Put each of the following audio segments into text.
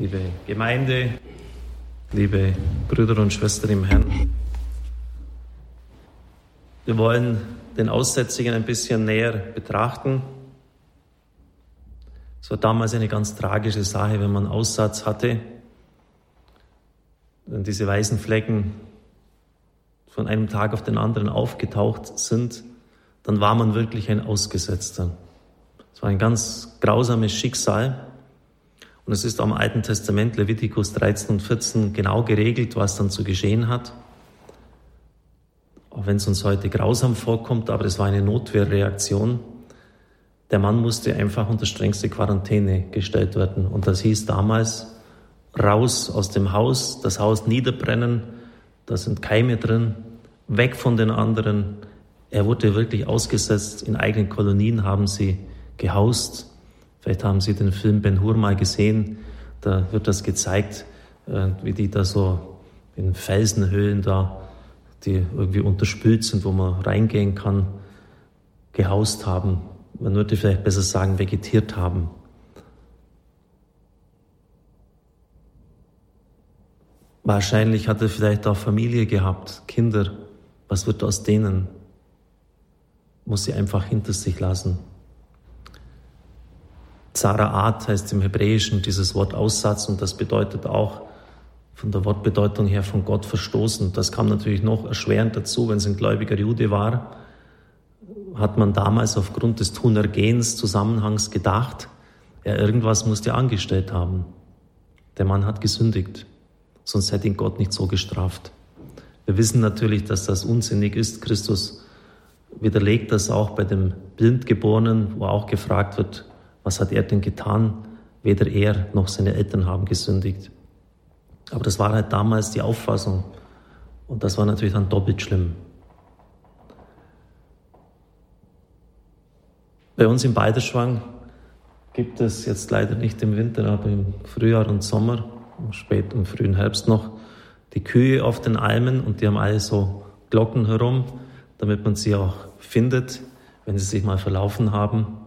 liebe Gemeinde, liebe Brüder und Schwestern im Herrn. Wir wollen den Aussätzigen ein bisschen näher betrachten. Es war damals eine ganz tragische Sache, wenn man Aussatz hatte. Wenn diese weißen Flecken von einem Tag auf den anderen aufgetaucht sind, dann war man wirklich ein Ausgesetzter. Es war ein ganz grausames Schicksal. Und es ist am Alten Testament, Levitikus 13 und 14, genau geregelt, was dann zu geschehen hat. Auch wenn es uns heute grausam vorkommt, aber es war eine Notwehrreaktion. Der Mann musste einfach unter strengste Quarantäne gestellt werden. Und das hieß damals, raus aus dem Haus, das Haus niederbrennen, da sind Keime drin, weg von den anderen. Er wurde wirklich ausgesetzt. In eigenen Kolonien haben sie gehaust. Vielleicht haben Sie den Film Ben Hur mal gesehen. Da wird das gezeigt, äh, wie die da so in Felsenhöhlen da, die irgendwie unterspült sind, wo man reingehen kann, gehaust haben. Man würde vielleicht besser sagen, vegetiert haben. Wahrscheinlich hat er vielleicht auch Familie gehabt, Kinder. Was wird aus denen? Muss sie einfach hinter sich lassen. Zaraat heißt im Hebräischen dieses Wort Aussatz und das bedeutet auch von der Wortbedeutung her von Gott verstoßen. Das kam natürlich noch erschwerend dazu, wenn es ein gläubiger Jude war, hat man damals aufgrund des Tunergehens Zusammenhangs gedacht, ja, irgendwas musste er angestellt haben. Der Mann hat gesündigt, sonst hätte ihn Gott nicht so gestraft. Wir wissen natürlich, dass das unsinnig ist. Christus widerlegt das auch bei dem Blindgeborenen, wo auch gefragt wird, was hat er denn getan? Weder er noch seine Eltern haben gesündigt. Aber das war halt damals die Auffassung. Und das war natürlich dann doppelt schlimm. Bei uns im Beiderschwang gibt es jetzt leider nicht im Winter, aber im Frühjahr und Sommer, spät im frühen Herbst noch, die Kühe auf den Almen und die haben alle so Glocken herum, damit man sie auch findet, wenn sie sich mal verlaufen haben.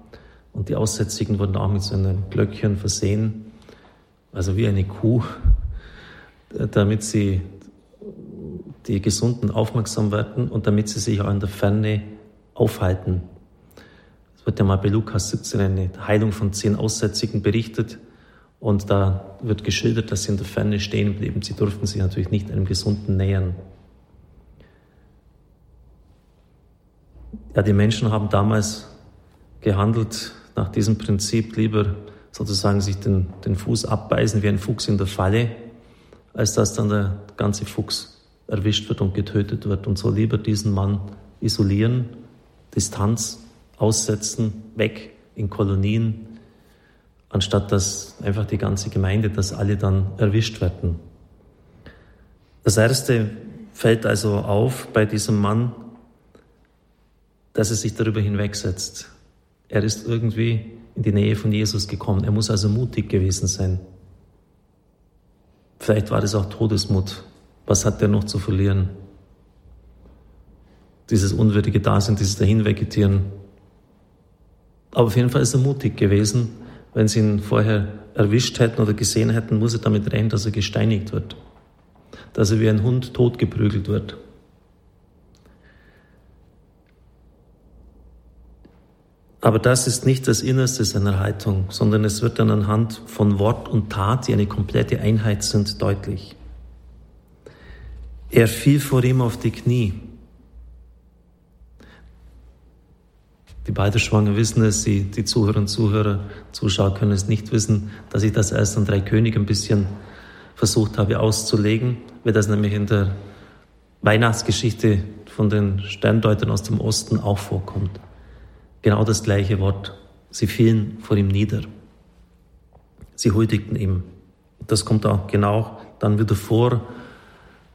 Und die Aussätzigen wurden auch mit so einem Glöckchen versehen, also wie eine Kuh, damit sie die Gesunden aufmerksam werden und damit sie sich auch in der Ferne aufhalten. Es wird ja mal bei Lukas 17 eine Heilung von zehn Aussätzigen berichtet und da wird geschildert, dass sie in der Ferne stehen blieben. Sie durften sich natürlich nicht einem Gesunden nähern. Ja, die Menschen haben damals gehandelt nach diesem Prinzip lieber sozusagen sich den, den Fuß abbeißen wie ein Fuchs in der Falle, als dass dann der ganze Fuchs erwischt wird und getötet wird. Und so lieber diesen Mann isolieren, Distanz aussetzen, weg in Kolonien, anstatt dass einfach die ganze Gemeinde, dass alle dann erwischt werden. Das erste fällt also auf bei diesem Mann, dass er sich darüber hinwegsetzt. Er ist irgendwie in die Nähe von Jesus gekommen. Er muss also mutig gewesen sein. Vielleicht war das auch Todesmut. Was hat er noch zu verlieren? Dieses unwürdige Dasein, dieses Dahinvegetieren. Aber auf jeden Fall ist er mutig gewesen. Wenn sie ihn vorher erwischt hätten oder gesehen hätten, muss er damit rechnen, dass er gesteinigt wird. Dass er wie ein Hund totgeprügelt wird. Aber das ist nicht das Innerste seiner Haltung, sondern es wird dann anhand von Wort und Tat, die eine komplette Einheit sind, deutlich. Er fiel vor ihm auf die Knie. Die beiden Schwanger wissen es, die, die Zuhörer und Zuhörer, Zuschauer können es nicht wissen, dass ich das erst an drei Königen ein bisschen versucht habe auszulegen, weil das nämlich in der Weihnachtsgeschichte von den Sterndeutern aus dem Osten auch vorkommt. Genau das gleiche Wort. Sie fielen vor ihm nieder. Sie huldigten ihm. Das kommt auch genau dann wieder vor,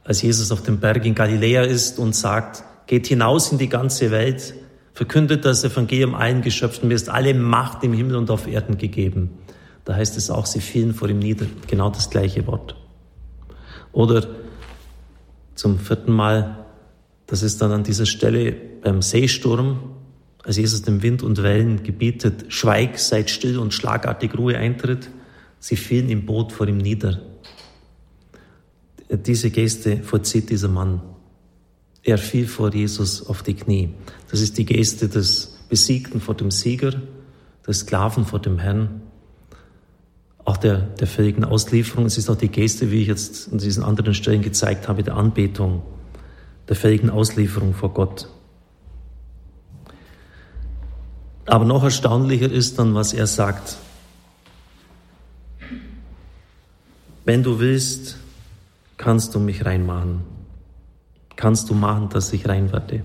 als Jesus auf dem Berg in Galiläa ist und sagt, geht hinaus in die ganze Welt, verkündet das Evangelium allen Geschöpfen, mir ist alle Macht im Himmel und auf Erden gegeben. Da heißt es auch, sie fielen vor ihm nieder. Genau das gleiche Wort. Oder zum vierten Mal, das ist dann an dieser Stelle beim Seesturm, als Jesus dem Wind und Wellen gebietet, schweig, seid still und schlagartig Ruhe eintritt, Sie fielen im Boot vor ihm nieder. Diese Geste vollzieht dieser Mann. Er fiel vor Jesus auf die Knie. Das ist die Geste des Besiegten vor dem Sieger, des Sklaven vor dem Herrn, auch der, der völligen Auslieferung. Es ist auch die Geste, wie ich jetzt an diesen anderen Stellen gezeigt habe, der Anbetung, der völligen Auslieferung vor Gott. Aber noch erstaunlicher ist dann, was er sagt. Wenn du willst, kannst du mich reinmachen. Kannst du machen, dass ich rein werde.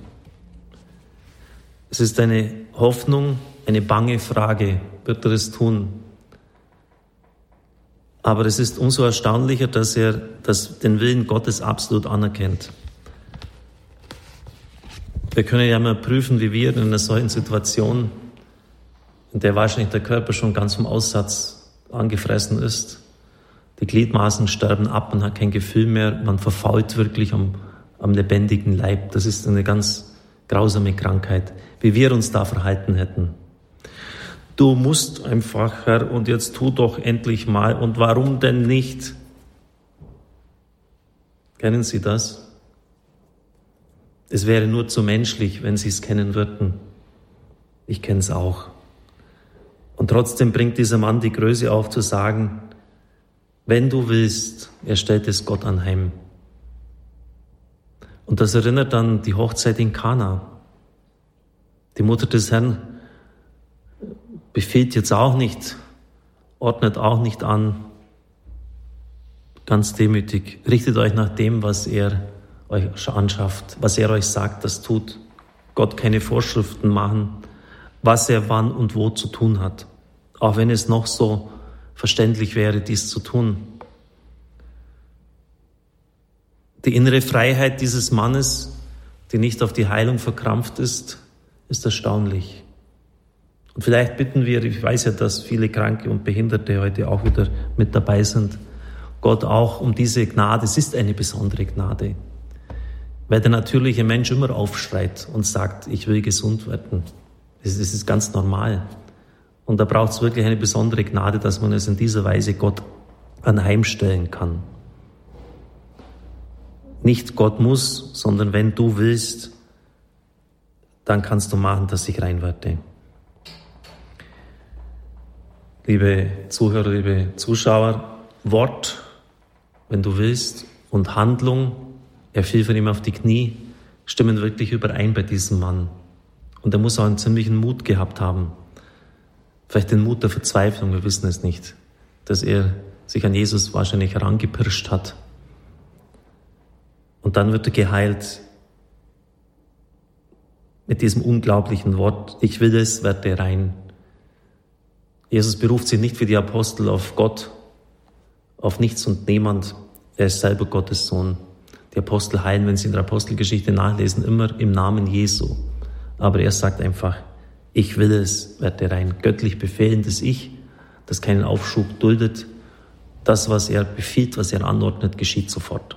Es ist eine Hoffnung, eine bange Frage, wird er es tun? Aber es ist umso erstaunlicher, dass er das, den Willen Gottes absolut anerkennt. Wir können ja mal prüfen, wie wir in einer solchen Situation, in der wahrscheinlich der Körper schon ganz vom Aussatz angefressen ist, die Gliedmaßen sterben ab, man hat kein Gefühl mehr, man verfault wirklich am, am lebendigen Leib. Das ist eine ganz grausame Krankheit, wie wir uns da verhalten hätten. Du musst einfach, Herr, und jetzt tu doch endlich mal. Und warum denn nicht? Kennen Sie das? Es wäre nur zu menschlich, wenn Sie es kennen würden. Ich kenne es auch. Und trotzdem bringt dieser Mann die Größe auf zu sagen, wenn du willst, er stellt es Gott anheim. Und das erinnert an die Hochzeit in Kana. Die Mutter des Herrn befiehlt jetzt auch nicht, ordnet auch nicht an, ganz demütig. Richtet euch nach dem, was er euch anschafft, was er euch sagt, das tut. Gott keine Vorschriften machen, was er wann und wo zu tun hat. Auch wenn es noch so verständlich wäre, dies zu tun. Die innere Freiheit dieses Mannes, die nicht auf die Heilung verkrampft ist, ist erstaunlich. Und vielleicht bitten wir, ich weiß ja, dass viele Kranke und Behinderte heute auch wieder mit dabei sind, Gott auch um diese Gnade. Es ist eine besondere Gnade, weil der natürliche Mensch immer aufschreit und sagt, ich will gesund werden. Das ist ganz normal. Und da braucht es wirklich eine besondere Gnade, dass man es in dieser Weise Gott anheimstellen kann. Nicht Gott muss, sondern wenn du willst, dann kannst du machen, dass ich rein werde. Liebe Zuhörer, liebe Zuschauer, Wort, wenn du willst, und Handlung, er fiel von ihm auf die Knie, stimmen wirklich überein bei diesem Mann. Und er muss auch einen ziemlichen Mut gehabt haben, Vielleicht den Mut der Verzweiflung, wir wissen es nicht, dass er sich an Jesus wahrscheinlich herangepirscht hat. Und dann wird er geheilt mit diesem unglaublichen Wort, ich will es, werde rein. Jesus beruft sich nicht wie die Apostel auf Gott, auf nichts und niemand. Er ist selber Gottes Sohn. Die Apostel heilen, wenn sie in der Apostelgeschichte nachlesen, immer im Namen Jesu. Aber er sagt einfach, ich will es, werde rein. Göttlich befehlendes Ich, das keinen Aufschub duldet. Das, was er befiehlt, was er anordnet, geschieht sofort.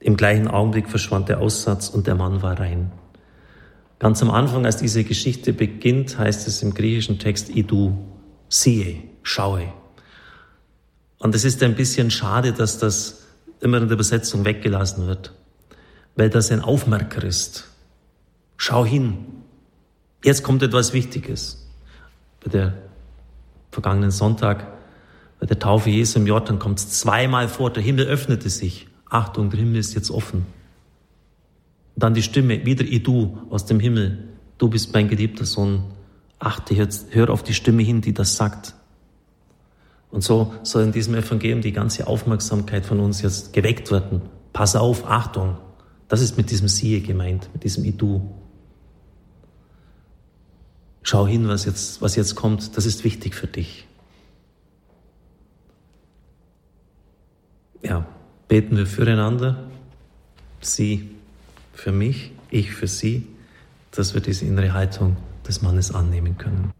Im gleichen Augenblick verschwand der Aussatz und der Mann war rein. Ganz am Anfang, als diese Geschichte beginnt, heißt es im griechischen Text Idu, siehe, schaue. Und es ist ein bisschen schade, dass das immer in der Übersetzung weggelassen wird, weil das ein Aufmerker ist. Schau hin, Jetzt kommt etwas Wichtiges. Bei der vergangenen Sonntag, bei der Taufe Jesu im Jordan kommt es zweimal vor, der Himmel öffnete sich. Achtung, der Himmel ist jetzt offen. Und dann die Stimme, wieder du aus dem Himmel. Du bist mein geliebter Sohn. Achte jetzt, hör auf die Stimme hin, die das sagt. Und so soll in diesem Evangelium die ganze Aufmerksamkeit von uns jetzt geweckt werden. Pass auf, Achtung. Das ist mit diesem Siehe gemeint, mit diesem Idu. Schau hin, was jetzt, was jetzt kommt, das ist wichtig für dich. Ja, beten wir füreinander, Sie für mich, ich für Sie, dass wir diese innere Haltung des Mannes annehmen können.